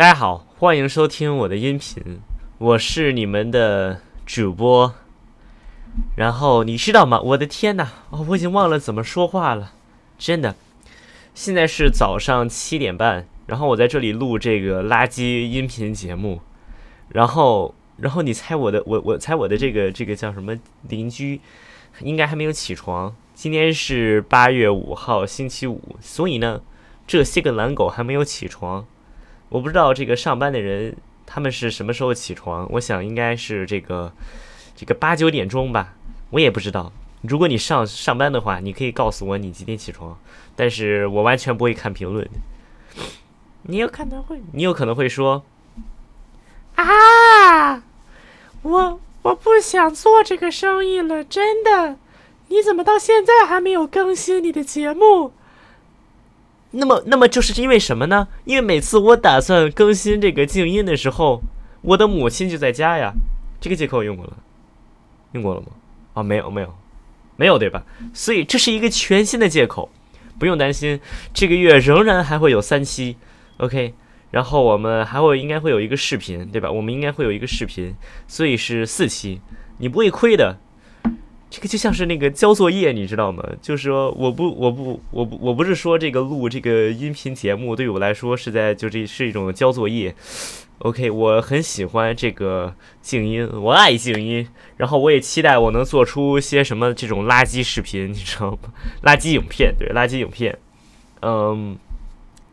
大家好，欢迎收听我的音频，我是你们的主播。然后你知道吗？我的天呐，哦，我已经忘了怎么说话了，真的。现在是早上七点半，然后我在这里录这个垃圾音频节目。然后，然后你猜我的，我我猜我的这个这个叫什么邻居，应该还没有起床。今天是八月五号，星期五，所以呢，这些个懒狗还没有起床。我不知道这个上班的人他们是什么时候起床，我想应该是这个这个八九点钟吧，我也不知道。如果你上上班的话，你可以告诉我你几点起床，但是我完全不会看评论。你有可能会，你有可能会说啊，我我不想做这个生意了，真的。你怎么到现在还没有更新你的节目？那么，那么就是因为什么呢？因为每次我打算更新这个静音的时候，我的母亲就在家呀。这个借口我用过了，用过了吗？啊，没有，没有，没有，对吧？所以这是一个全新的借口，不用担心，这个月仍然还会有三期，OK。然后我们还会应该会有一个视频，对吧？我们应该会有一个视频，所以是四期，你不会亏的。就像是那个交作业，你知道吗？就是说，我不，我不，我不，我不是说这个录这个音频节目对于我来说是在就这是一种交作业。OK，我很喜欢这个静音，我爱静音，然后我也期待我能做出些什么这种垃圾视频，你知道吗？垃圾影片，对，垃圾影片。嗯，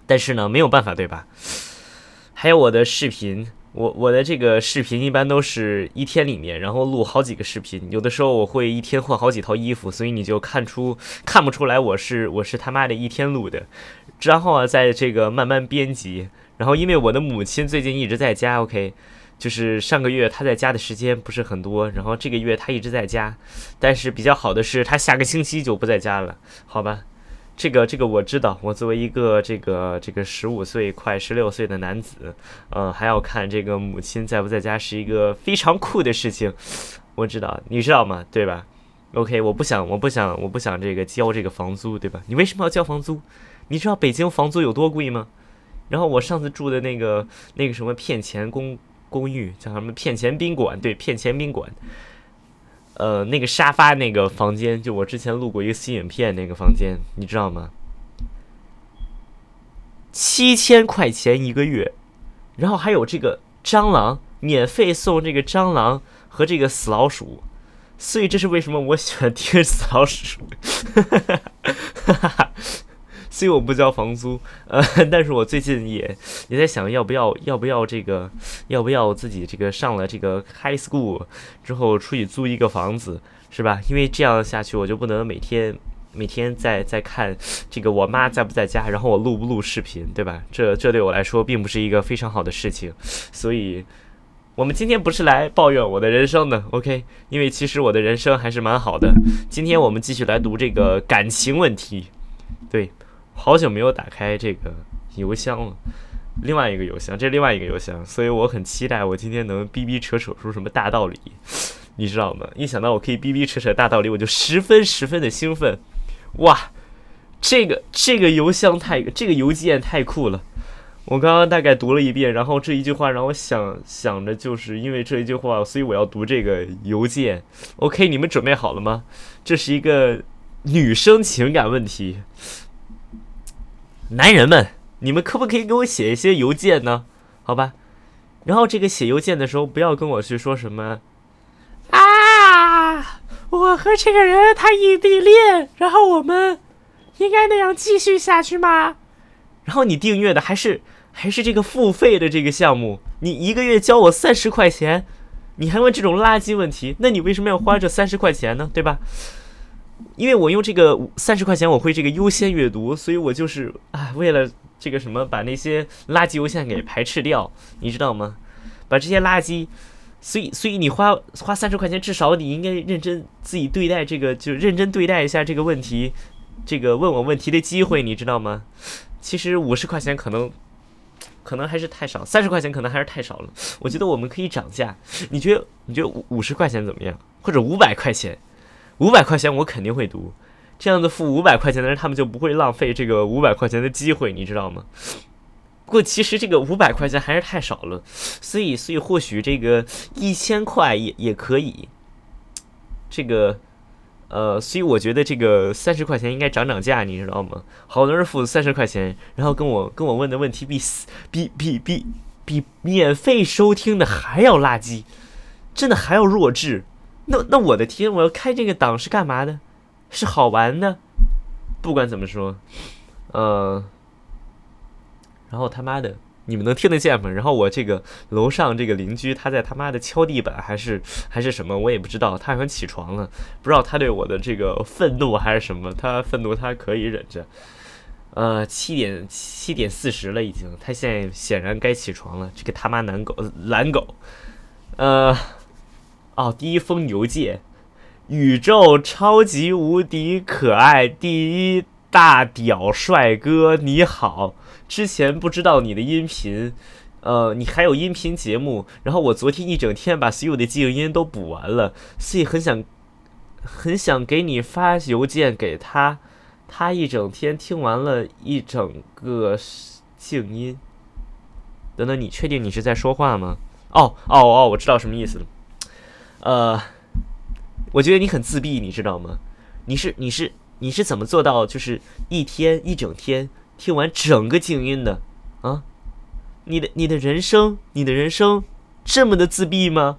但是呢，没有办法，对吧？还有我的视频。我我的这个视频一般都是一天里面，然后录好几个视频。有的时候我会一天换好几套衣服，所以你就看出看不出来我是我是他妈的一天录的。然后啊，在这个慢慢编辑。然后因为我的母亲最近一直在家，OK，就是上个月她在家的时间不是很多，然后这个月她一直在家。但是比较好的是，她下个星期就不在家了，好吧？这个这个我知道，我作为一个这个这个十五岁快十六岁的男子，呃，还要看这个母亲在不在家是一个非常酷的事情。我知道，你知道吗？对吧？OK，我不想，我不想，我不想这个交这个房租，对吧？你为什么要交房租？你知道北京房租有多贵吗？然后我上次住的那个那个什么骗钱公公寓叫什么骗钱宾馆？对，骗钱宾馆。呃，那个沙发那个房间，就我之前录过一个新影片那个房间，你知道吗？七千块钱一个月，然后还有这个蟑螂，免费送这个蟑螂和这个死老鼠，所以这是为什么我喜欢听死老鼠。哈哈哈哈哈以我不交房租，呃，但是我最近也也在想要不要要不要这个要不要自己这个上了这个 high school 之后出去租一个房子，是吧？因为这样下去我就不能每天每天在在看这个我妈在不在家，然后我录不录视频，对吧？这这对我来说并不是一个非常好的事情，所以我们今天不是来抱怨我的人生的，OK？因为其实我的人生还是蛮好的。今天我们继续来读这个感情问题，对。好久没有打开这个邮箱了，另外一个邮箱，这另外一个邮箱，所以我很期待我今天能逼逼扯扯出什么大道理，你知道吗？一想到我可以逼逼扯扯大道理，我就十分十分的兴奋。哇，这个这个邮箱太，这个邮件太酷了！我刚刚大概读了一遍，然后这一句话让我想想着，就是因为这一句话，所以我要读这个邮件。OK，你们准备好了吗？这是一个女生情感问题。男人们，你们可不可以给我写一些邮件呢？好吧，然后这个写邮件的时候，不要跟我去说什么啊，我和这个人他异地恋，然后我们应该那样继续下去吗？然后你订阅的还是还是这个付费的这个项目，你一个月交我三十块钱，你还问这种垃圾问题？那你为什么要花这三十块钱呢？对吧？因为我用这个三十块钱，我会这个优先阅读，所以我就是啊，为了这个什么，把那些垃圾邮件给排斥掉，你知道吗？把这些垃圾，所以所以你花花三十块钱，至少你应该认真自己对待这个，就认真对待一下这个问题，这个问我问题的机会，你知道吗？其实五十块钱可能可能还是太少，三十块钱可能还是太少了。我觉得我们可以涨价，你觉得你觉得五五十块钱怎么样？或者五百块钱？五百块钱我肯定会读，这样子付五百块钱的人，他们就不会浪费这个五百块钱的机会，你知道吗？不过其实这个五百块钱还是太少了，所以所以或许这个一千块也也可以。这个，呃，所以我觉得这个三十块钱应该涨涨价，你知道吗？好多人付三十块钱，然后跟我跟我问的问题比比比比比免费收听的还要垃圾，真的还要弱智。那那我的天，我要开这个档是干嘛的？是好玩的。不管怎么说，呃。然后他妈的，你们能听得见吗？然后我这个楼上这个邻居，他在他妈的敲地板还是还是什么，我也不知道。他好像起床了，不知道他对我的这个愤怒还是什么。他愤怒，他可以忍着。呃，七点七点四十了已经，他现在显然该起床了。这个他妈男狗懒狗。呃，哦，第一封邮件，宇宙超级无敌可爱第一大屌帅哥，你好。之前不知道你的音频，呃，你还有音频节目，然后我昨天一整天把所有的静音都补完了，所以很想，很想给你发邮件给他，他一整天听完了一整个静音。等等，你确定你是在说话吗？哦哦哦，我知道什么意思了。呃，我觉得你很自闭，你知道吗？你是你是你是怎么做到就是一天一整天？听完整个静音的，啊，你的你的人生，你的人生这么的自闭吗？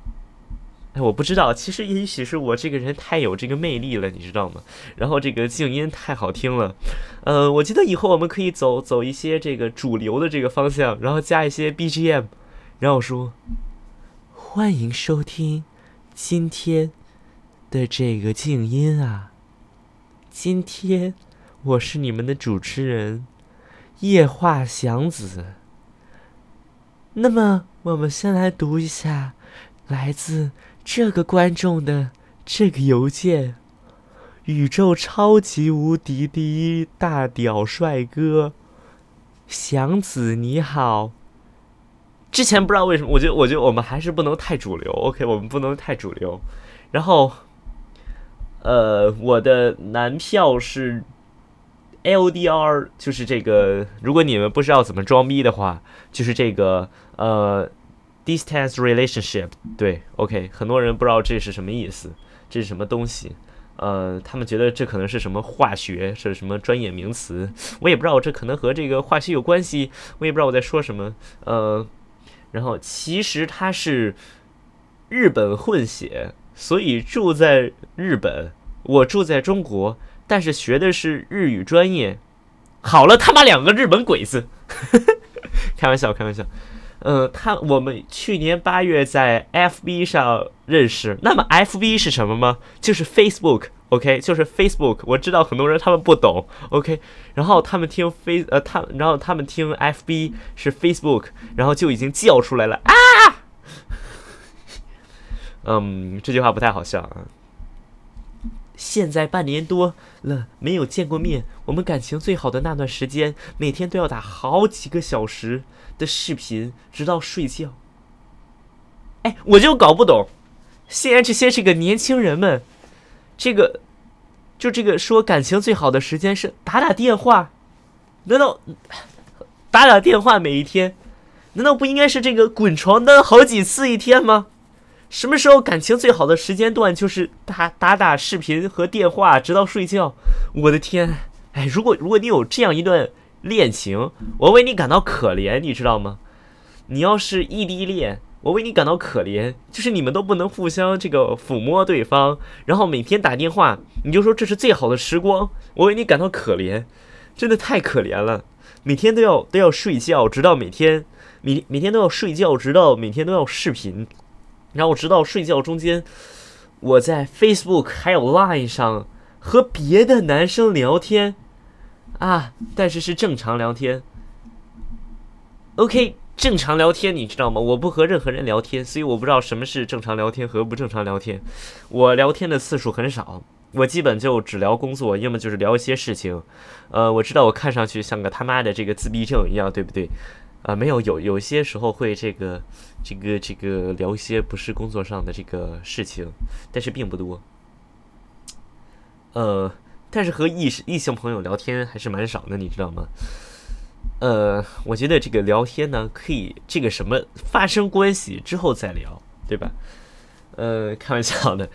哎，我不知道，其实也许是我这个人太有这个魅力了，你知道吗？然后这个静音太好听了，呃，我觉得以后我们可以走走一些这个主流的这个方向，然后加一些 BGM，然后说欢迎收听今天的这个静音啊，今天我是你们的主持人。夜话祥子。那么，我们先来读一下来自这个观众的这个邮件：宇宙超级无敌第一大屌帅哥，祥子你好。之前不知道为什么，我觉得，我觉得我们还是不能太主流。OK，我们不能太主流。然后，呃，我的男票是。LDR 就是这个，如果你们不知道怎么装逼的话，就是这个呃，distance relationship。对，OK，很多人不知道这是什么意思，这是什么东西？呃，他们觉得这可能是什么化学，是什么专业名词，我也不知道这可能和这个化学有关系，我也不知道我在说什么。呃，然后其实他是日本混血，所以住在日本，我住在中国。但是学的是日语专业，好了，他妈两个日本鬼子，开玩笑，开玩笑。嗯，他我们去年八月在 FB 上认识。那么 FB 是什么吗？就是 Facebook，OK，就是 Facebook。我知道很多人他们不懂，OK。然后他们听 Face，呃，他然后他们听 FB 是 Facebook，然后就已经叫出来了啊。嗯，这句话不太好笑啊。现在半年多了没有见过面，我们感情最好的那段时间，每天都要打好几个小时的视频，直到睡觉。哎，我就搞不懂，现在这些这个年轻人们，这个就这个说感情最好的时间是打打电话，难道打打电话每一天，难道不应该是这个滚床单好几次一天吗？什么时候感情最好的时间段就是打打打视频和电话，直到睡觉。我的天，哎，如果如果你有这样一段恋情，我为你感到可怜，你知道吗？你要是异地恋，我为你感到可怜，就是你们都不能互相这个抚摸对方，然后每天打电话，你就说这是最好的时光，我为你感到可怜，真的太可怜了。每天都要都要睡觉，直到每天每每天都要睡觉，直到每天都要视频。然后直到睡觉中间，我在 Facebook 还有 Line 上和别的男生聊天啊，但是是正常聊天。OK，正常聊天你知道吗？我不和任何人聊天，所以我不知道什么是正常聊天和不正常聊天。我聊天的次数很少，我基本就只聊工作，要么就是聊一些事情。呃，我知道我看上去像个他妈的这个自闭症一样，对不对？啊，没有，有有些时候会这个。这个这个聊一些不是工作上的这个事情，但是并不多。呃，但是和异异性朋友聊天还是蛮少的，你知道吗？呃，我觉得这个聊天呢，可以这个什么发生关系之后再聊，对吧？呃，开玩笑的。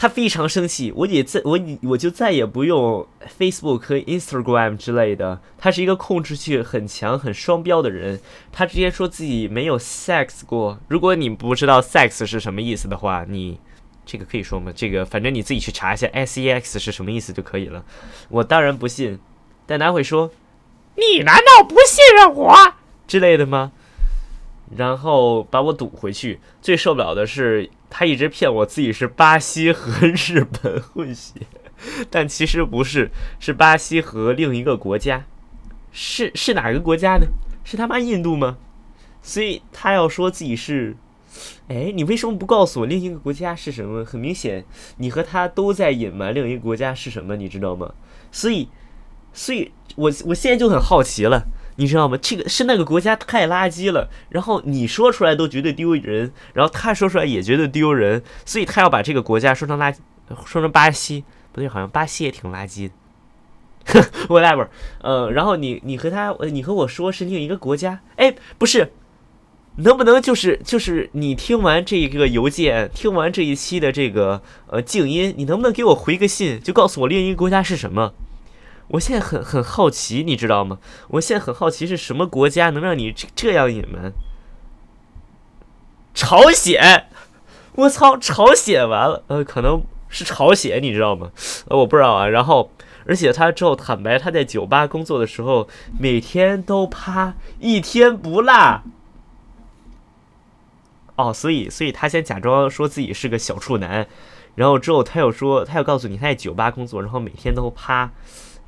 他非常生气，我也再我我就再也不用 Facebook 和 Instagram 之类的。他是一个控制欲很强、很双标的人。他直接说自己没有 sex 过。如果你不知道 sex 是什么意思的话，你这个可以说吗？这个反正你自己去查一下 sex 是什么意思就可以了。我当然不信，但他会说：“你难道不信任我之类的吗？”然后把我堵回去。最受不了的是。他一直骗我自己是巴西和日本混血，但其实不是，是巴西和另一个国家，是是哪个国家呢？是他妈印度吗？所以他要说自己是，哎，你为什么不告诉我另一个国家是什么？很明显，你和他都在隐瞒另一个国家是什么，你知道吗？所以，所以我我现在就很好奇了。你知道吗？这个是那个国家太垃圾了，然后你说出来都觉得丢人，然后他说出来也觉得丢人，所以他要把这个国家说成垃，说成巴西，不对，好像巴西也挺垃圾的。Whatever，呃，然后你你和他，你和我说是另一个国家，哎，不是，能不能就是就是你听完这个邮件，听完这一期的这个呃静音，你能不能给我回个信，就告诉我另一个国家是什么？我现在很很好奇，你知道吗？我现在很好奇是什么国家能让你这这样隐瞒？朝鲜，我操，朝鲜完了，呃，可能是朝鲜，你知道吗？呃，我不知道啊。然后，而且他之后坦白，他在酒吧工作的时候，每天都趴一天不落。哦，所以，所以他先假装说自己是个小处男，然后之后他又说，他又告诉你他在酒吧工作，然后每天都趴。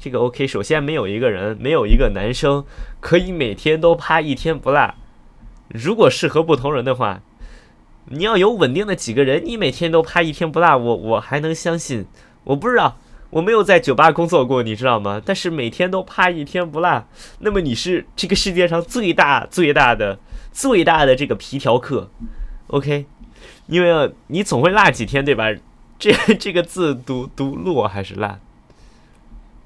这个 OK，首先没有一个人，没有一个男生可以每天都趴一天不落。如果适合不同人的话，你要有稳定的几个人，你每天都趴一天不落，我我还能相信。我不知道，我没有在酒吧工作过，你知道吗？但是每天都趴一天不落，那么你是这个世界上最大最大的最大的这个皮条客，OK？因为你总会落几天，对吧？这 这个字读读落还是落？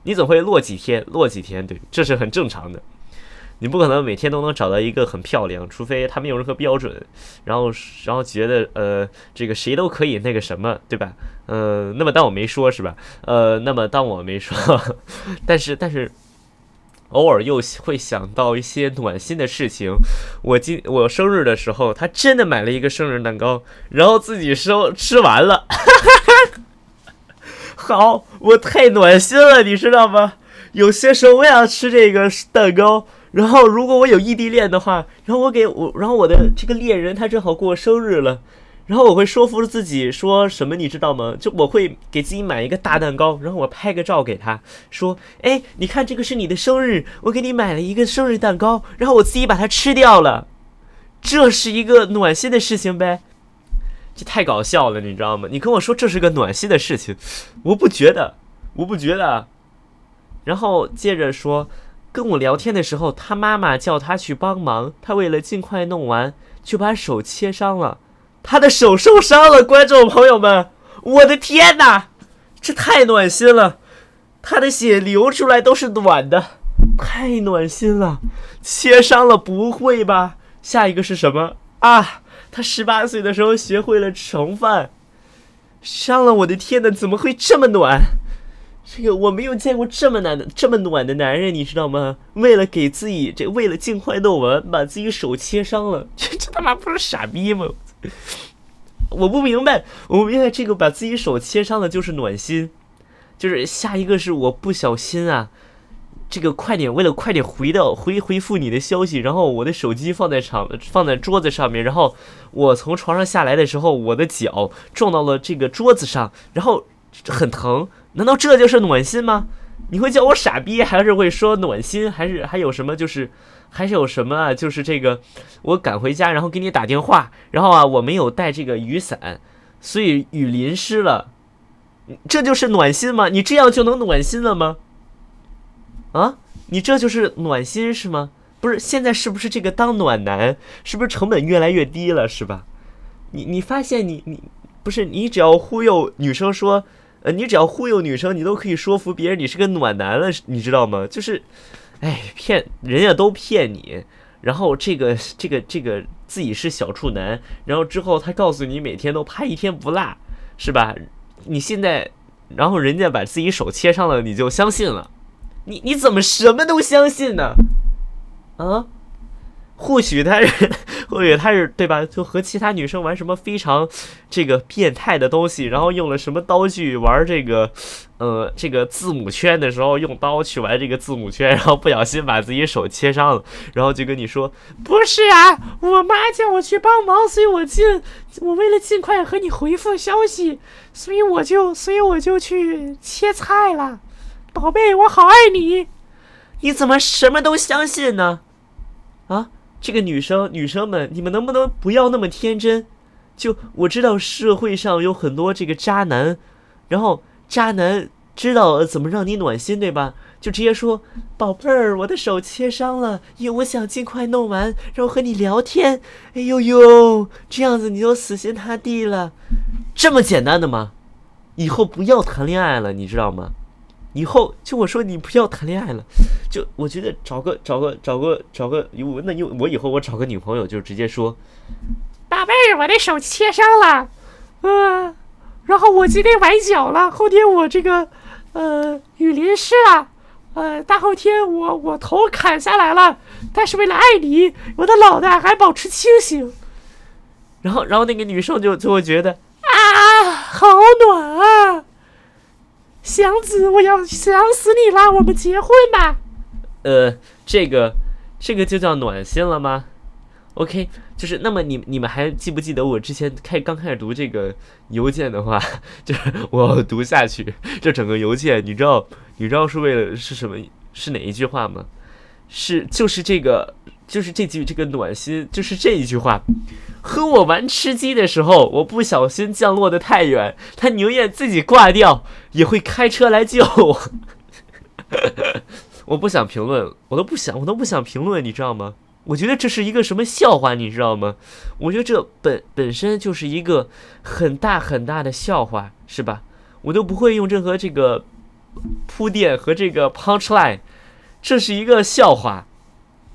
你总会落几天，落几天，对，这是很正常的。你不可能每天都能找到一个很漂亮，除非他没有任何标准，然后然后觉得呃这个谁都可以那个什么，对吧？呃，那么当我没说，是吧？呃，那么当我没说，但是但是偶尔又会想到一些暖心的事情。我今我生日的时候，他真的买了一个生日蛋糕，然后自己收吃完了。好，我太暖心了，你知道吗？有些时候我想吃这个蛋糕，然后如果我有异地恋的话，然后我给我，然后我的这个恋人他正好过生日了，然后我会说服自己说什么，你知道吗？就我会给自己买一个大蛋糕，然后我拍个照给他说，哎，你看这个是你的生日，我给你买了一个生日蛋糕，然后我自己把它吃掉了，这是一个暖心的事情呗。这太搞笑了，你知道吗？你跟我说这是个暖心的事情，我不觉得，我不觉得。然后接着说，跟我聊天的时候，他妈妈叫他去帮忙，他为了尽快弄完，就把手切伤了，他的手受伤了。观众朋友们，我的天哪，这太暖心了，他的血流出来都是暖的，太暖心了。切伤了，不会吧？下一个是什么啊？他十八岁的时候学会了盛饭，伤了我的天呐，怎么会这么暖？这个我没有见过这么暖的、这么暖的男人，你知道吗？为了给自己这，为了尽快弄完，把自己手切伤了，这这他妈不是傻逼吗？我不明白，我不明白这个把自己手切伤的就是暖心，就是下一个是我不小心啊。这个快点，为了快点回到回回复你的消息，然后我的手机放在场放在桌子上面，然后我从床上下来的时候，我的脚撞到了这个桌子上，然后很疼。难道这就是暖心吗？你会叫我傻逼，还是会说暖心？还是还有什么？就是还是有什么啊？就是这个，我赶回家，然后给你打电话，然后啊，我没有带这个雨伞，所以雨淋湿了。这就是暖心吗？你这样就能暖心了吗？啊，你这就是暖心是吗？不是，现在是不是这个当暖男，是不是成本越来越低了，是吧？你你发现你你不是你只要忽悠女生说，呃，你只要忽悠女生，你都可以说服别人你是个暖男了，你知道吗？就是，哎，骗人家都骗你，然后这个这个这个自己是小处男，然后之后他告诉你每天都拍一天不落，是吧？你现在，然后人家把自己手切上了，你就相信了？你你怎么什么都相信呢？啊？或许他是，或许他是对吧？就和其他女生玩什么非常这个变态的东西，然后用了什么刀具玩这个，呃，这个字母圈的时候用刀去玩这个字母圈，然后不小心把自己手切伤了，然后就跟你说不是啊，我妈叫我去帮忙，所以我尽我为了尽快和你回复消息，所以我就所以我就去切菜了，宝贝，我好爱你，你怎么什么都相信呢？啊？这个女生，女生们，你们能不能不要那么天真？就我知道社会上有很多这个渣男，然后渣男知道怎么让你暖心，对吧？就直接说：“宝贝儿，我的手切伤了，因为我想尽快弄完，然后和你聊天。”哎呦呦，这样子你就死心塌地了，这么简单的吗？以后不要谈恋爱了，你知道吗？以后就我说你不要谈恋爱了，就我觉得找个找个找个找个，我那又我以后我找个女朋友就直接说，宝贝儿，我的手切伤了，嗯，然后我今天崴脚了，后天我这个呃雨淋湿了，呃大后天我我头砍下来了，但是为了爱你，我的脑袋还保持清醒。然后然后那个女生就就会觉得啊，好暖啊。祥子，我要想死你了！我们结婚吧。呃，这个，这个就叫暖心了吗？OK，就是那么你你们还记不记得我之前开刚开始读这个邮件的话，就是我要读下去。这整个邮件，你知道你知道是为了是什么？是哪一句话吗？是就是这个。就是这句这个暖心，就是这一句话。和我玩吃鸡的时候，我不小心降落的太远，他宁愿自己挂掉，也会开车来救我。我不想评论，我都不想，我都不想评论，你知道吗？我觉得这是一个什么笑话，你知道吗？我觉得这本本身就是一个很大很大的笑话，是吧？我都不会用任何这个铺垫和这个 punch line，这是一个笑话。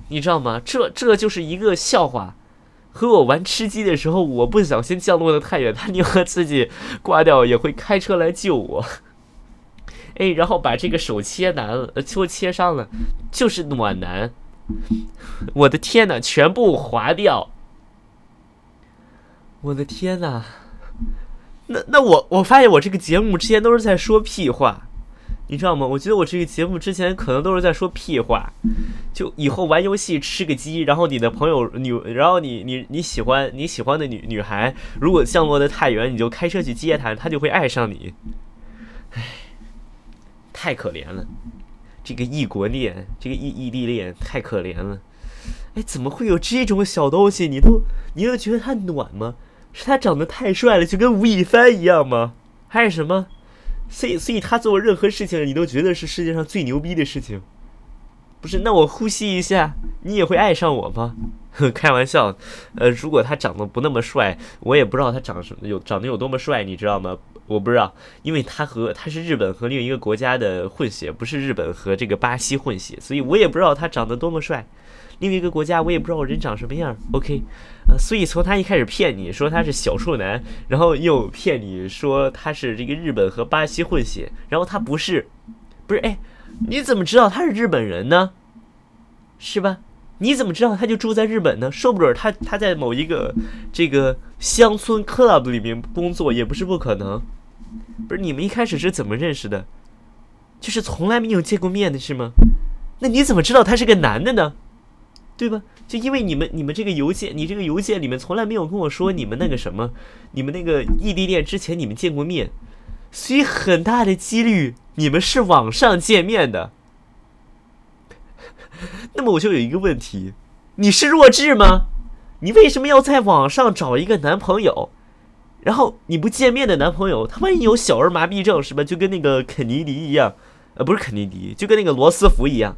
你知道吗？这这就是一个笑话。和我玩吃鸡的时候，我不小心降落的太远，他宁可自己挂掉，也会开车来救我。哎，然后把这个手切难了，就切伤了，就是暖男。我的天哪，全部划掉！我的天哪，那那我我发现我这个节目之前都是在说屁话。你知道吗？我觉得我这个节目之前可能都是在说屁话，就以后玩游戏吃个鸡，然后你的朋友女，然后你你你喜欢你喜欢的女女孩，如果降落的太远，你就开车去接她，她就会爱上你。唉，太可怜了，这个异国恋，这个异异地恋太可怜了。哎，怎么会有这种小东西？你都你都觉得他暖吗？是他长得太帅了，就跟吴亦凡一样吗？还是什么？所以，所以他做任何事情，你都觉得是世界上最牛逼的事情，不是？那我呼吸一下，你也会爱上我吗？开玩笑，呃，如果他长得不那么帅，我也不知道他长什么有长得有多么帅，你知道吗？我不知道，因为他和他是日本和另一个国家的混血，不是日本和这个巴西混血，所以我也不知道他长得多么帅。另一个国家，我也不知道我人长什么样。OK，呃，所以从他一开始骗你说他是小处男，然后又骗你说他是这个日本和巴西混血，然后他不是，不是，哎，你怎么知道他是日本人呢？是吧？你怎么知道他就住在日本呢？说不准他他在某一个这个乡村 club 里面工作也不是不可能。不是你们一开始是怎么认识的？就是从来没有见过面的是吗？那你怎么知道他是个男的呢？对吧？就因为你们，你们这个邮件，你这个邮件里面从来没有跟我说你们那个什么，你们那个异地恋之前你们见过面，所以很大的几率你们是网上见面的。那么我就有一个问题，你是弱智吗？你为什么要在网上找一个男朋友？然后你不见面的男朋友，他万一有小儿麻痹症是吧？就跟那个肯尼迪一样，呃，不是肯尼迪，就跟那个罗斯福一样，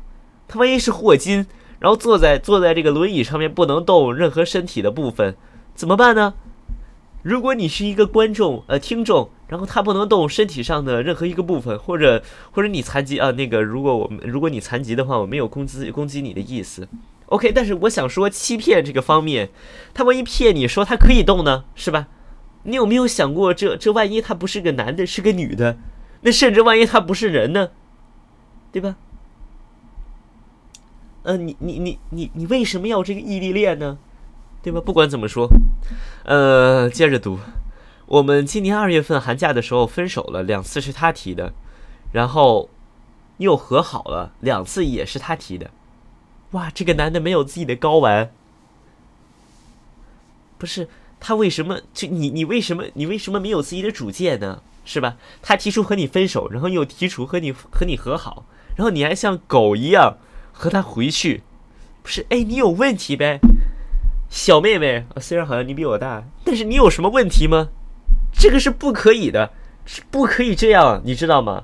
他万一是霍金？然后坐在坐在这个轮椅上面不能动任何身体的部分，怎么办呢？如果你是一个观众呃听众，然后他不能动身体上的任何一个部分，或者或者你残疾啊，那个如果我们如果你残疾的话，我没有攻击攻击你的意思。OK，但是我想说欺骗这个方面，他万一骗你说他可以动呢，是吧？你有没有想过这这万一他不是个男的，是个女的？那甚至万一他不是人呢，对吧？呃，你你你你你为什么要这个异地恋呢？对吧？不管怎么说，呃，接着读。我们今年二月份寒假的时候分手了，两次是他提的，然后又和好了，两次也是他提的。哇，这个男的没有自己的睾丸，不是他为什么？就你你为什么你为什么没有自己的主见呢？是吧？他提出和你分手，然后又提出和你和你和好，然后你还像狗一样和他回去，不是？哎，你有问题呗，小妹妹啊。虽然好像你比我大，但是你有什么问题吗？这个是不可以的，是不可以这样，你知道吗？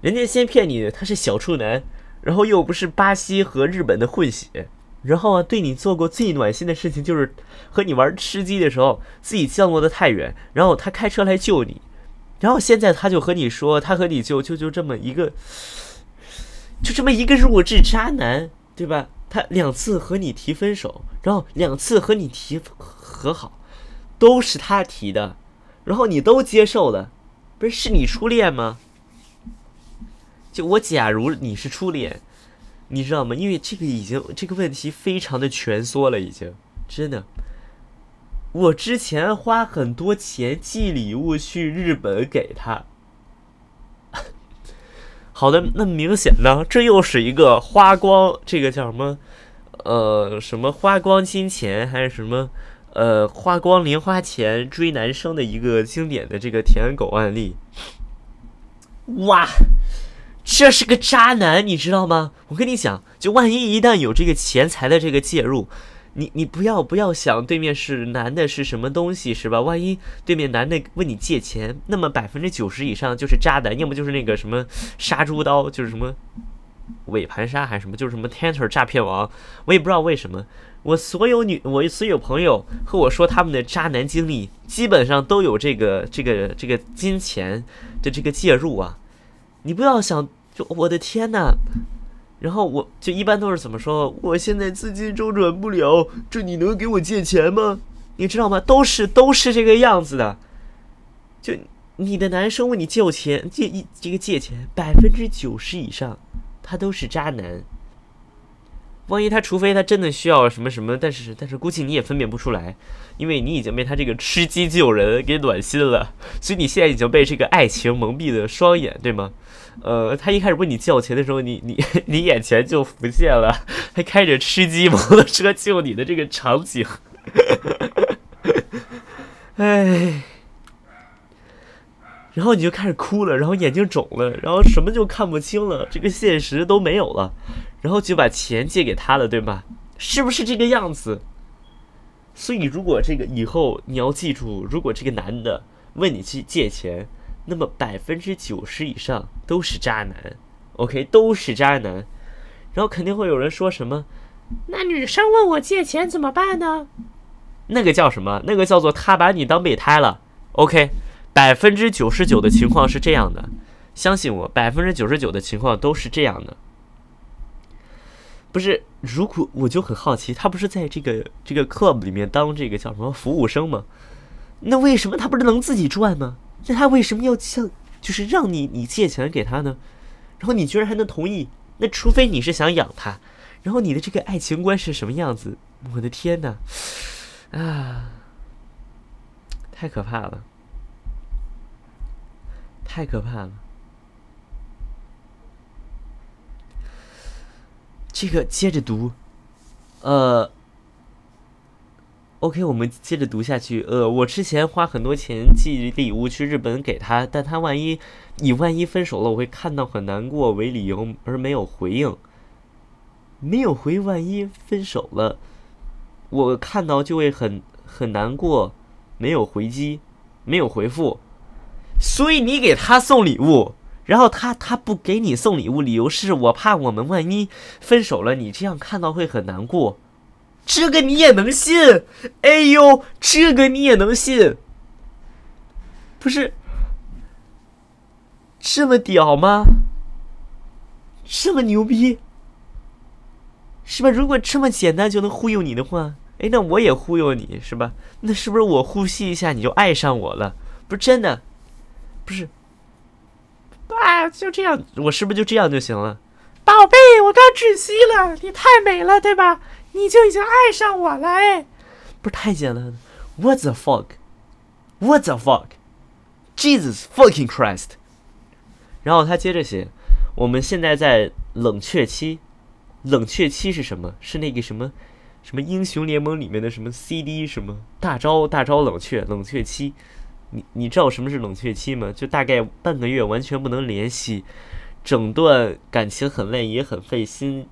人家先骗你他是小处男，然后又不是巴西和日本的混血，然后啊，对你做过最暖心的事情就是和你玩吃鸡的时候自己降落的太远，然后他开车来救你，然后现在他就和你说他和你就就就这么一个，就这么一个弱智渣男，对吧？他两次和你提分手，然后两次和你提和好，都是他提的。然后你都接受了，不是是你初恋吗？就我假如你是初恋，你知道吗？因为这个已经这个问题非常的蜷缩了，已经真的。我之前花很多钱寄礼物去日本给他。好的，那明显呢，这又是一个花光这个叫什么？呃，什么花光金钱还是什么？呃，花光零花钱追男生的一个经典的这个舔狗案例，哇，这是个渣男，你知道吗？我跟你讲，就万一一旦有这个钱财的这个介入，你你不要不要想对面是男的是什么东西是吧？万一对面男的问你借钱，那么百分之九十以上就是渣男，要么就是那个什么杀猪刀，就是什么尾盘杀还是什么，就是什么 Tanter 诈骗王，我也不知道为什么。我所有女，我所有朋友和我说他们的渣男经历，基本上都有这个这个这个金钱的这个介入啊！你不要想，就我的天呐！然后我就一般都是怎么说？我现在资金周转不了，这你能给我借钱吗？你知道吗？都是都是这个样子的。就你的男生问你借钱借一这个借钱，百分之九十以上他都是渣男。万一他，除非他真的需要什么什么，但是但是估计你也分辨不出来，因为你已经被他这个吃鸡救人给暖心了，所以你现在已经被这个爱情蒙蔽了双眼，对吗？呃，他一开始问你叫钱的时候，你 你你眼前就浮现了，还开着吃鸡摩托车救你的这个场景，哎，然后你就开始哭了，然后眼睛肿了，然后什么就看不清了，这个现实都没有了。然后就把钱借给他了，对吧？是不是这个样子？所以如果这个以后你要记住，如果这个男的问你去借钱，那么百分之九十以上都是渣男，OK，都是渣男。然后肯定会有人说什么？那女生问我借钱怎么办呢？那个叫什么？那个叫做他把你当备胎了，OK。百分之九十九的情况是这样的，相信我，百分之九十九的情况都是这样的。不是，如果我就很好奇，他不是在这个这个 club 里面当这个叫什么服务生吗？那为什么他不是能自己赚吗？那他为什么要向就是让你你借钱给他呢？然后你居然还能同意？那除非你是想养他，然后你的这个爱情观是什么样子？我的天哪，啊，太可怕了，太可怕了。这个接着读，呃，OK，我们接着读下去。呃，我之前花很多钱寄礼物去日本给他，但他万一以万一分手了，我会看到很难过为理由而没有回应，没有回。万一分手了，我看到就会很很难过，没有回击，没有回复，所以你给他送礼物。然后他他不给你送礼物，理由是我怕我们万一分手了，你这样看到会很难过。这个你也能信？哎呦，这个你也能信？不是，这么屌吗？这么牛逼？是吧？如果这么简单就能忽悠你的话，哎，那我也忽悠你是吧？那是不是我呼吸一下你就爱上我了？不是真的，不是，啊，就这样，我是不是就这样就行了？宝贝，我刚窒息了，你太美了，对吧？你就已经爱上我了，哎，不是太简单了？What the fuck？What the fuck？Jesus fucking Christ！然后他接着写，我们现在在冷却期。冷却期是什么？是那个什么，什么英雄联盟里面的什么 CD 什么大招大招冷却冷却期？你你知道什么是冷却期吗？就大概半个月完全不能联系，整段感情很累也很费心。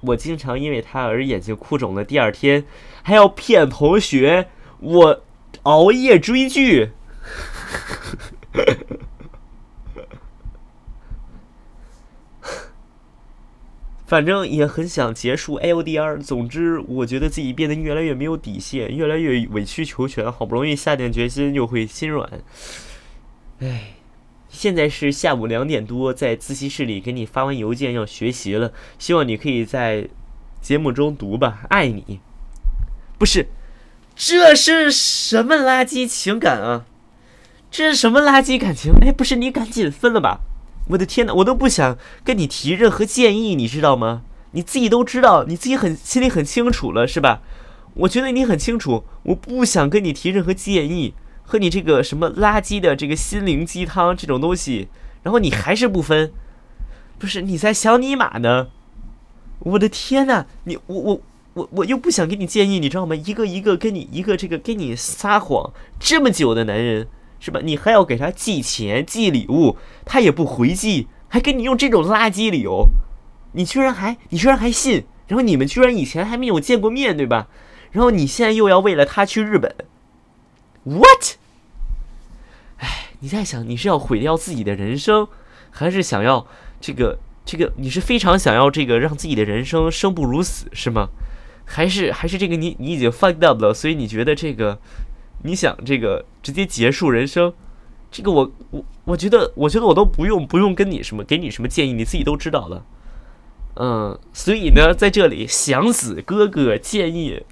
我经常因为他而眼睛哭肿了，第二天还要骗同学我熬夜追剧。反正也很想结束 LDR。总之，我觉得自己变得越来越没有底线，越来越委曲求全。好不容易下定决心，又会心软。唉，现在是下午两点多，在自习室里给你发完邮件要学习了，希望你可以在节目中读吧。爱你，不是，这是什么垃圾情感啊？这是什么垃圾感情？哎，不是，你赶紧分了吧。我的天哪，我都不想跟你提任何建议，你知道吗？你自己都知道，你自己很心里很清楚了，是吧？我觉得你很清楚，我不想跟你提任何建议，和你这个什么垃圾的这个心灵鸡汤这种东西，然后你还是不分，不是你在想你妈呢？我的天哪，你我我我我又不想给你建议，你知道吗？一个一个跟你一个这个跟你撒谎这么久的男人。是吧？你还要给他寄钱、寄礼物，他也不回寄，还跟你用这种垃圾理由，你居然还你居然还信？然后你们居然以前还没有见过面，对吧？然后你现在又要为了他去日本？What？哎，你在想你是要毁掉自己的人生，还是想要这个这个？你是非常想要这个让自己的人生生不如死是吗？还是还是这个你你已经 fucked up 了，所以你觉得这个？你想这个直接结束人生，这个我我我觉得我觉得我都不用不用跟你什么给你什么建议，你自己都知道了。嗯，所以呢，在这里祥子哥哥建议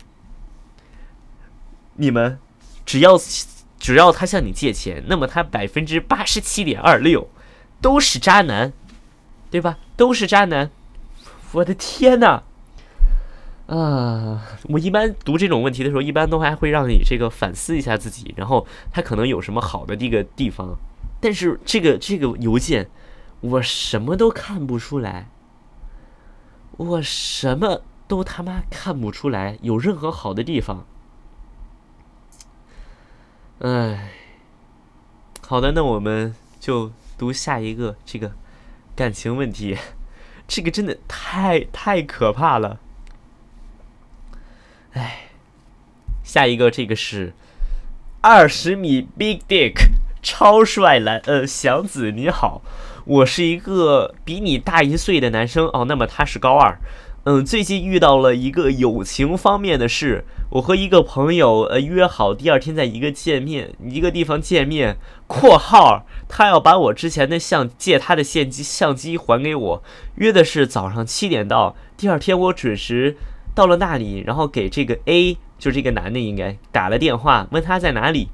你们，只要只要他向你借钱，那么他百分之八十七点二六都是渣男，对吧？都是渣男。我的天哪！啊，我一般读这种问题的时候，一般都还会让你这个反思一下自己，然后他可能有什么好的这个地方，但是这个这个邮件，我什么都看不出来，我什么都他妈看不出来有任何好的地方。哎，好的，那我们就读下一个这个感情问题，这个真的太太可怕了。哎，下一个这个是二十米 Big Dick 超帅男，呃，祥子你好，我是一个比你大一岁的男生哦，那么他是高二，嗯，最近遇到了一个友情方面的事，我和一个朋友呃约好第二天在一个见面一个地方见面，括号他要把我之前的相借他的相机相机还给我，约的是早上七点到，第二天我准时。到了那里，然后给这个 A，就这个男的应该打了电话，问他在哪里。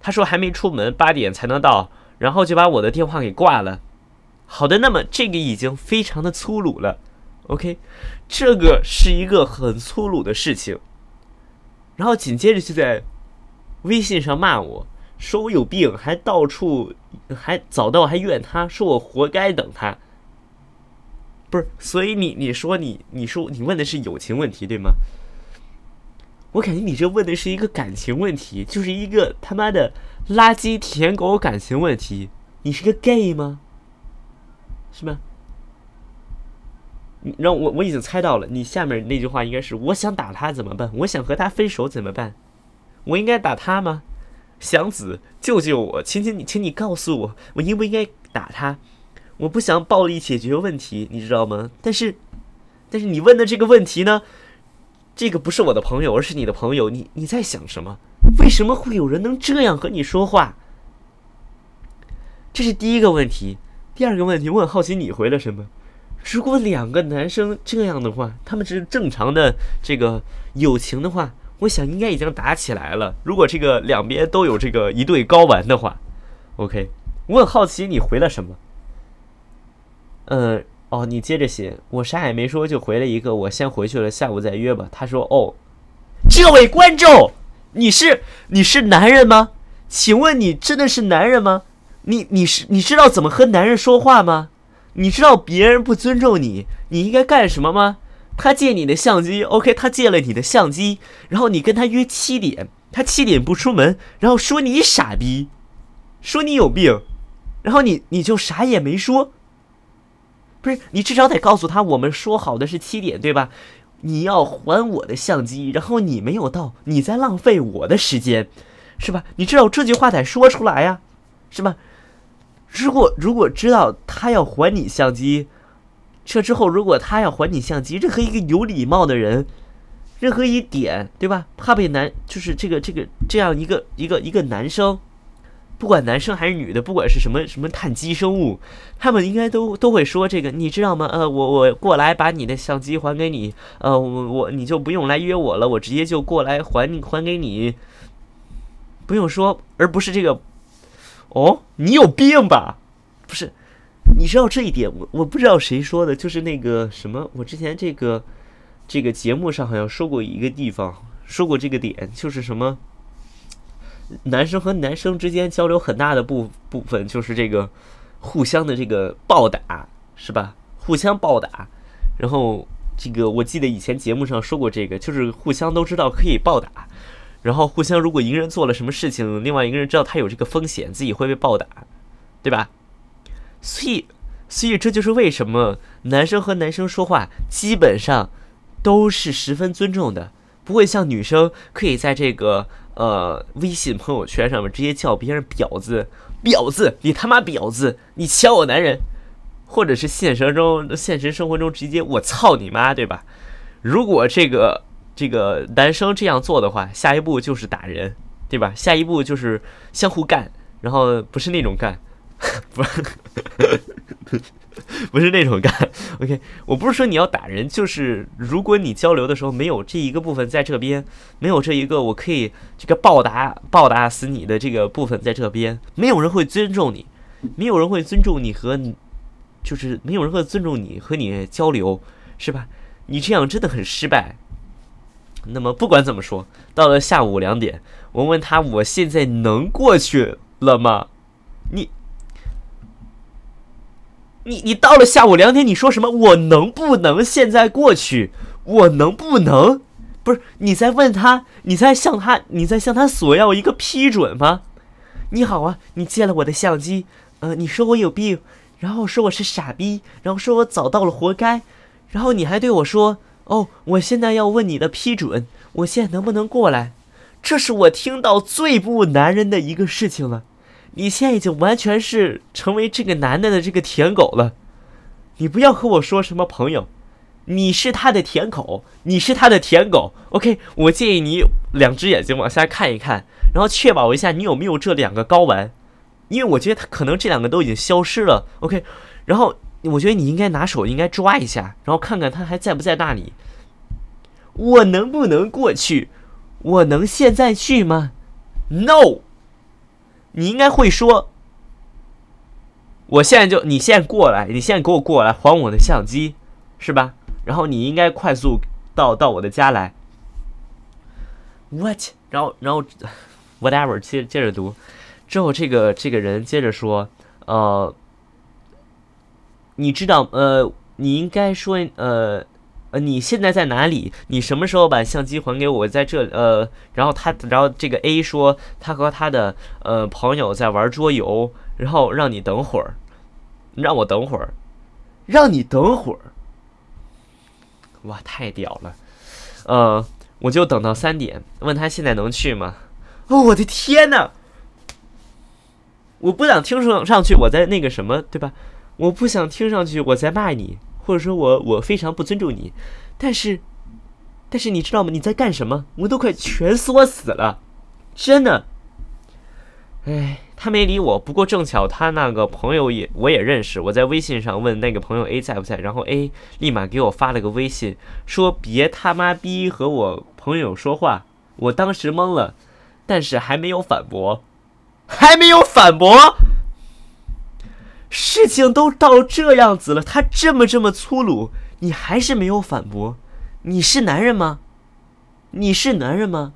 他说还没出门，八点才能到，然后就把我的电话给挂了。好的，那么这个已经非常的粗鲁了。OK，这个是一个很粗鲁的事情。然后紧接着就在微信上骂我说我有病，还到处还早到还怨他，说我活该等他。不是，所以你你说你你说你问的是友情问题对吗？我感觉你这问的是一个感情问题，就是一个他妈的垃圾舔狗感情问题。你是个 gay 吗？是吗？你让我我已经猜到了，你下面那句话应该是我想打他怎么办？我想和他分手怎么办？我应该打他吗？祥子，救救我！请请你，请你告诉我，我应不应该打他？我不想暴力解决问题，你知道吗？但是，但是你问的这个问题呢，这个不是我的朋友，而是你的朋友。你你在想什么？为什么会有人能这样和你说话？这是第一个问题。第二个问题，我很好奇你回了什么。如果两个男生这样的话，他们是正常的这个友情的话，我想应该已经打起来了。如果这个两边都有这个一对睾丸的话，OK，我很好奇你回了什么。嗯，哦，你接着写，我啥也没说就回了一个，我先回去了，下午再约吧。他说，哦，这位观众，你是你是男人吗？请问你真的是男人吗？你你是你知道怎么和男人说话吗？你知道别人不尊重你，你应该干什么吗？他借你的相机，OK，他借了你的相机，然后你跟他约七点，他七点不出门，然后说你傻逼，说你有病，然后你你就啥也没说。不是，你至少得告诉他，我们说好的是七点，对吧？你要还我的相机，然后你没有到，你在浪费我的时间，是吧？你知道这句话得说出来呀，是吧？如果如果知道他要还你相机，这之后如果他要还你相机，任何一个有礼貌的人，任何一点，对吧？怕被男，就是这个这个这样一个一个一个男生。不管男生还是女的，不管是什么什么碳基生物，他们应该都都会说这个，你知道吗？呃，我我过来把你的相机还给你，呃，我我你就不用来约我了，我直接就过来还还给你，不用说，而不是这个。哦，你有病吧？不是，你知道这一点，我我不知道谁说的，就是那个什么，我之前这个这个节目上好像说过一个地方，说过这个点，就是什么。男生和男生之间交流很大的部部分就是这个互相的这个暴打，是吧？互相暴打，然后这个我记得以前节目上说过这个，就是互相都知道可以暴打，然后互相如果一个人做了什么事情，另外一个人知道他有这个风险，自己会被暴打，对吧？所以，所以这就是为什么男生和男生说话基本上都是十分尊重的，不会像女生可以在这个。呃，微信朋友圈上面直接叫别人婊子，婊子，你他妈婊子，你抢我男人，或者是现实中、现实生活中直接我操你妈，对吧？如果这个这个男生这样做的话，下一步就是打人，对吧？下一步就是相互干，然后不是那种干，不是。不是那种干，OK，我不是说你要打人，就是如果你交流的时候没有这一个部分在这边，没有这一个我可以这个报答报答死你的这个部分在这边，没有人会尊重你，没有人会尊重你和你，就是没有人会尊重你和你交流，是吧？你这样真的很失败。那么不管怎么说，到了下午两点，我问他我现在能过去了吗？你。你你到了下午两点，你说什么？我能不能现在过去？我能不能？不是你在问他，你在向他，你在向他索要一个批准吗？你好啊，你借了我的相机，呃，你说我有病，然后说我是傻逼，然后说我早到了活该，然后你还对我说，哦，我现在要问你的批准，我现在能不能过来？这是我听到最不男人的一个事情了。你现在已经完全是成为这个男的的这个舔狗了，你不要和我说什么朋友，你是他的舔狗，你是他的舔狗。OK，我建议你两只眼睛往下看一看，然后确保一下你有没有这两个睾丸，因为我觉得他可能这两个都已经消失了。OK，然后我觉得你应该拿手应该抓一下，然后看看他还在不在那里。我能不能过去？我能现在去吗？No。你应该会说：“我现在就，你现在过来，你现在给我过来还我的相机，是吧？然后你应该快速到到我的家来。”What？然后然后，whatever，接接着读。之后这个这个人接着说：“呃，你知道，呃，你应该说，呃。”呃，你现在在哪里？你什么时候把相机还给我？在这，呃，然后他，然后这个 A 说他和他的呃朋友在玩桌游，然后让你等会儿，让我等会儿，让你等会儿，哇，太屌了，呃，我就等到三点，问他现在能去吗？哦，我的天呐！我不想听上上去我在那个什么，对吧？我不想听上去我在骂你。或者说我我非常不尊重你，但是，但是你知道吗？你在干什么？我都快蜷缩死了，真的。哎。他没理我。不过正巧他那个朋友也我也认识，我在微信上问那个朋友 A 在不在，然后 A 立马给我发了个微信，说别他妈逼和我朋友说话。我当时懵了，但是还没有反驳，还没有反驳。事情都到这样子了，他这么这么粗鲁，你还是没有反驳？你是男人吗？你是男人吗？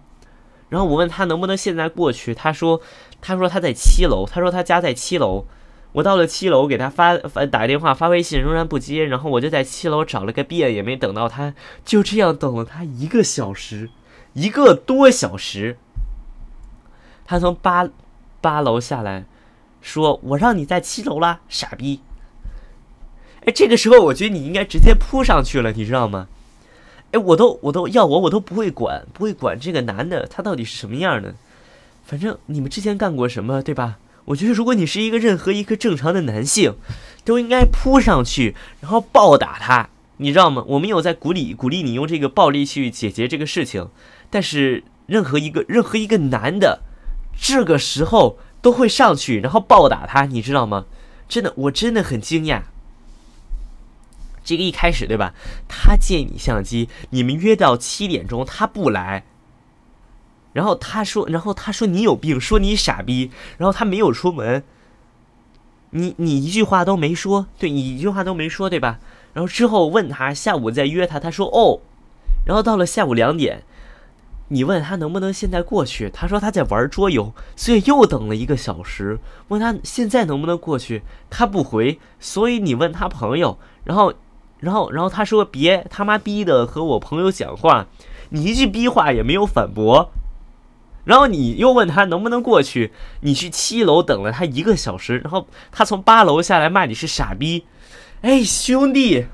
然后我问他能不能现在过去，他说，他说他在七楼，他说他家在七楼。我到了七楼，给他发发打个电话发微信，仍然不接。然后我就在七楼找了个遍，也没等到他，就这样等了他一个小时，一个多小时。他从八八楼下来。说我让你在七楼啦，傻逼！哎，这个时候我觉得你应该直接扑上去了，你知道吗？哎，我都我都要我我都不会管，不会管这个男的他到底是什么样的。反正你们之前干过什么，对吧？我觉得如果你是一个任何一个正常的男性，都应该扑上去，然后暴打他，你知道吗？我没有在鼓励鼓励你用这个暴力去解决这个事情，但是任何一个任何一个男的，这个时候。都会上去，然后暴打他，你知道吗？真的，我真的很惊讶。这个一开始对吧？他借你相机，你们约到七点钟，他不来。然后他说，然后他说你有病，说你傻逼，然后他没有出门。你你一句话都没说，对你一句话都没说，对吧？然后之后问他下午再约他，他说哦。然后到了下午两点。你问他能不能现在过去，他说他在玩桌游，所以又等了一个小时。问他现在能不能过去，他不回，所以你问他朋友，然后，然后，然后他说别他妈逼的和我朋友讲话，你一句逼话也没有反驳。然后你又问他能不能过去，你去七楼等了他一个小时，然后他从八楼下来骂你是傻逼。哎，兄弟。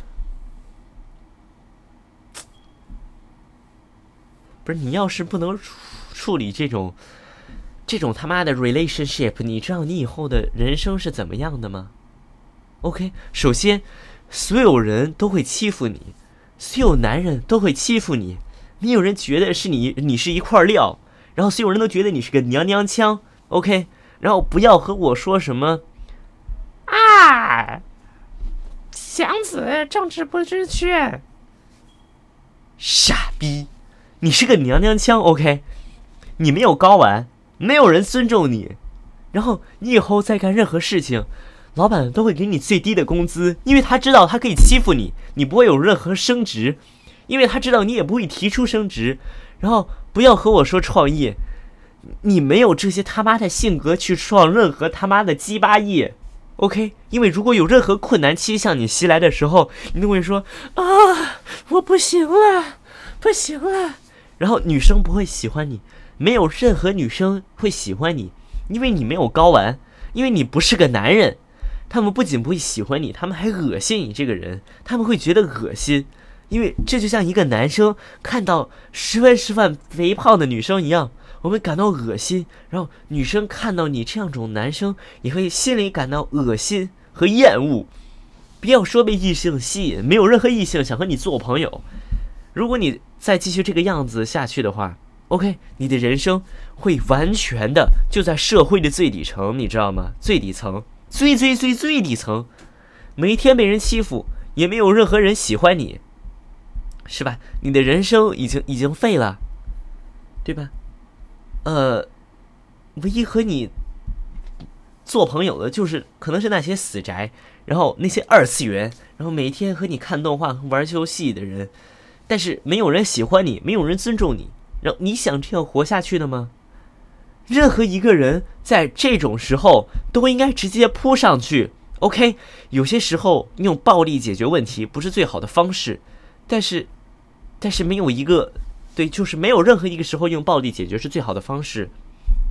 不是你要是不能处处理这种这种他妈的 relationship，你知道你以后的人生是怎么样的吗？OK，首先所有人都会欺负你，所有男人都会欺负你，没有人觉得是你你是一块料，然后所有人都觉得你是个娘娘腔。OK，然后不要和我说什么啊，祥子政治不正确，傻逼。你是个娘娘腔，OK？你没有睾丸，没有人尊重你，然后你以后再干任何事情，老板都会给你最低的工资，因为他知道他可以欺负你，你不会有任何升职，因为他知道你也不会提出升职。然后不要和我说创业，你没有这些他妈的性格去创任何他妈的鸡巴业，OK？因为如果有任何困难期向你袭来的时候，你都会说啊，我不行了，不行了。然后女生不会喜欢你，没有任何女生会喜欢你，因为你没有睾丸，因为你不是个男人。他们不仅不会喜欢你，他们还恶心你这个人，他们会觉得恶心，因为这就像一个男生看到十分十分肥胖的女生一样，我们感到恶心。然后女生看到你这样种男生，也会心里感到恶心和厌恶。不要说被异性吸引，没有任何异性想和你做朋友。如果你再继续这个样子下去的话，OK，你的人生会完全的就在社会的最底层，你知道吗？最底层，最最最最底层，每天被人欺负，也没有任何人喜欢你，是吧？你的人生已经已经废了，对吧？呃，唯一和你做朋友的，就是可能是那些死宅，然后那些二次元，然后每天和你看动画、玩游戏的人。但是没有人喜欢你，没有人尊重你，然后你想这样活下去的吗？任何一个人在这种时候都应该直接扑上去。OK，有些时候用暴力解决问题不是最好的方式，但是，但是没有一个对，就是没有任何一个时候用暴力解决是最好的方式。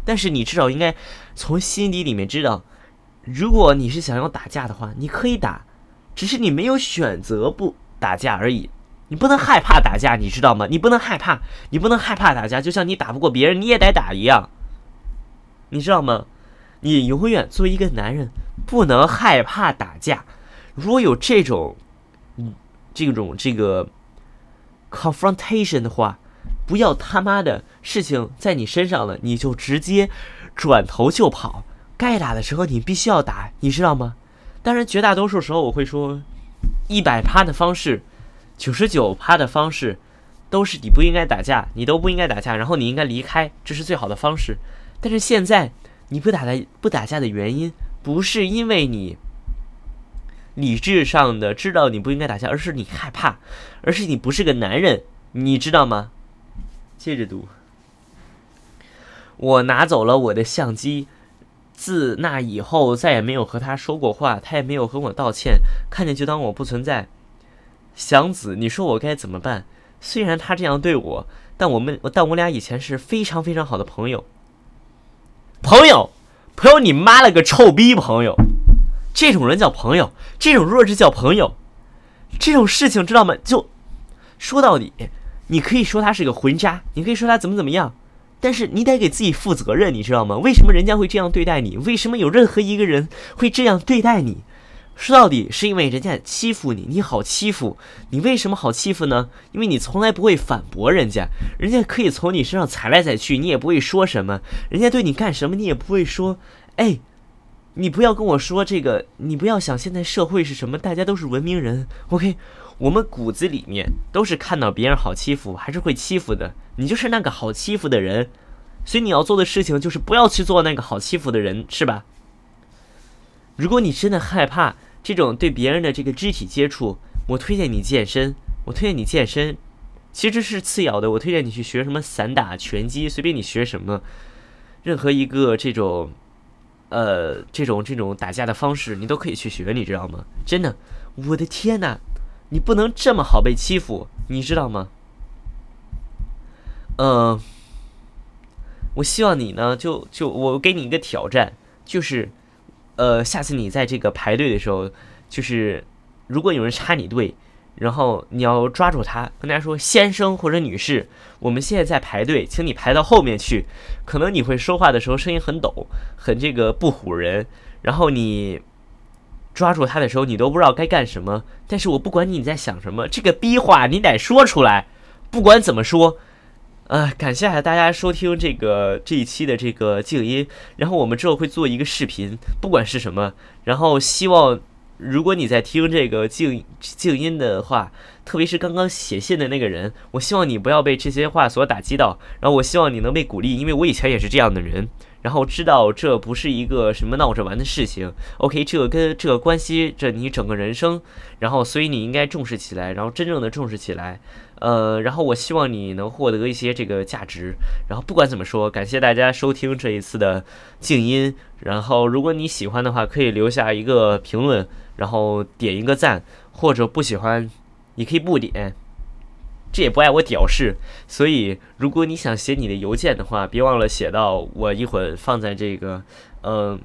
但是你至少应该从心底里面知道，如果你是想要打架的话，你可以打，只是你没有选择不打架而已。你不能害怕打架，你知道吗？你不能害怕，你不能害怕打架，就像你打不过别人，你也得打一样，你知道吗？你永远作为一个男人，不能害怕打架。如果有这种，嗯，这种这个 confrontation 的话，不要他妈的事情在你身上了，你就直接转头就跑，该打的时候你必须要打，你知道吗？当然，绝大多数时候我会说，一百趴的方式，九十九趴的方式，都是你不应该打架，你都不应该打架，然后你应该离开，这是最好的方式。但是现在你不打的不打架的原因，不是因为你理智上的知道你不应该打架，而是你害怕，而是你不是个男人，你知道吗？接着读，我拿走了我的相机。自那以后，再也没有和他说过话，他也没有和我道歉，看见就当我不存在。祥子，你说我该怎么办？虽然他这样对我，但我们，但我俩以前是非常非常好的朋友。朋友，朋友，你妈了个臭逼！朋友，这种人叫朋友，这种弱智叫朋友，这种事情知道吗？就说到底，你可以说他是个混渣，你可以说他怎么怎么样。但是你得给自己负责任，你知道吗？为什么人家会这样对待你？为什么有任何一个人会这样对待你？说到底是因为人家欺负你，你好欺负。你为什么好欺负呢？因为你从来不会反驳人家，人家可以从你身上踩来踩去，你也不会说什么。人家对你干什么，你也不会说。哎，你不要跟我说这个，你不要想现在社会是什么，大家都是文明人。OK。我们骨子里面都是看到别人好欺负，还是会欺负的。你就是那个好欺负的人，所以你要做的事情就是不要去做那个好欺负的人，是吧？如果你真的害怕这种对别人的这个肢体接触，我推荐你健身。我推荐你健身，其实是次要的。我推荐你去学什么散打、拳击，随便你学什么，任何一个这种，呃，这种这种打架的方式，你都可以去学，你知道吗？真的，我的天哪！你不能这么好被欺负，你知道吗？嗯，我希望你呢，就就我给你一个挑战，就是，呃，下次你在这个排队的时候，就是如果有人插你队，然后你要抓住他，跟他说：“先生或者女士，我们现在在排队，请你排到后面去。”可能你会说话的时候声音很抖，很这个不唬人，然后你。抓住他的时候，你都不知道该干什么。但是我不管你在想什么，这个逼话你得说出来。不管怎么说，呃，感谢大家收听这个这一期的这个静音。然后我们之后会做一个视频，不管是什么。然后希望，如果你在听这个静静音的话，特别是刚刚写信的那个人，我希望你不要被这些话所打击到。然后我希望你能被鼓励，因为我以前也是这样的人。然后知道这不是一个什么闹着玩的事情，OK，这个跟这个关系着你整个人生，然后所以你应该重视起来，然后真正的重视起来，呃，然后我希望你能获得一些这个价值，然后不管怎么说，感谢大家收听这一次的静音，然后如果你喜欢的话，可以留下一个评论，然后点一个赞，或者不喜欢，你可以不点。这也不碍我屌事，所以如果你想写你的邮件的话，别忘了写到我一会儿放在这个嗯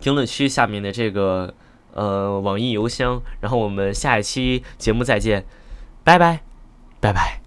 评论区下面的这个呃网易邮箱，然后我们下一期节目再见，拜拜，拜拜。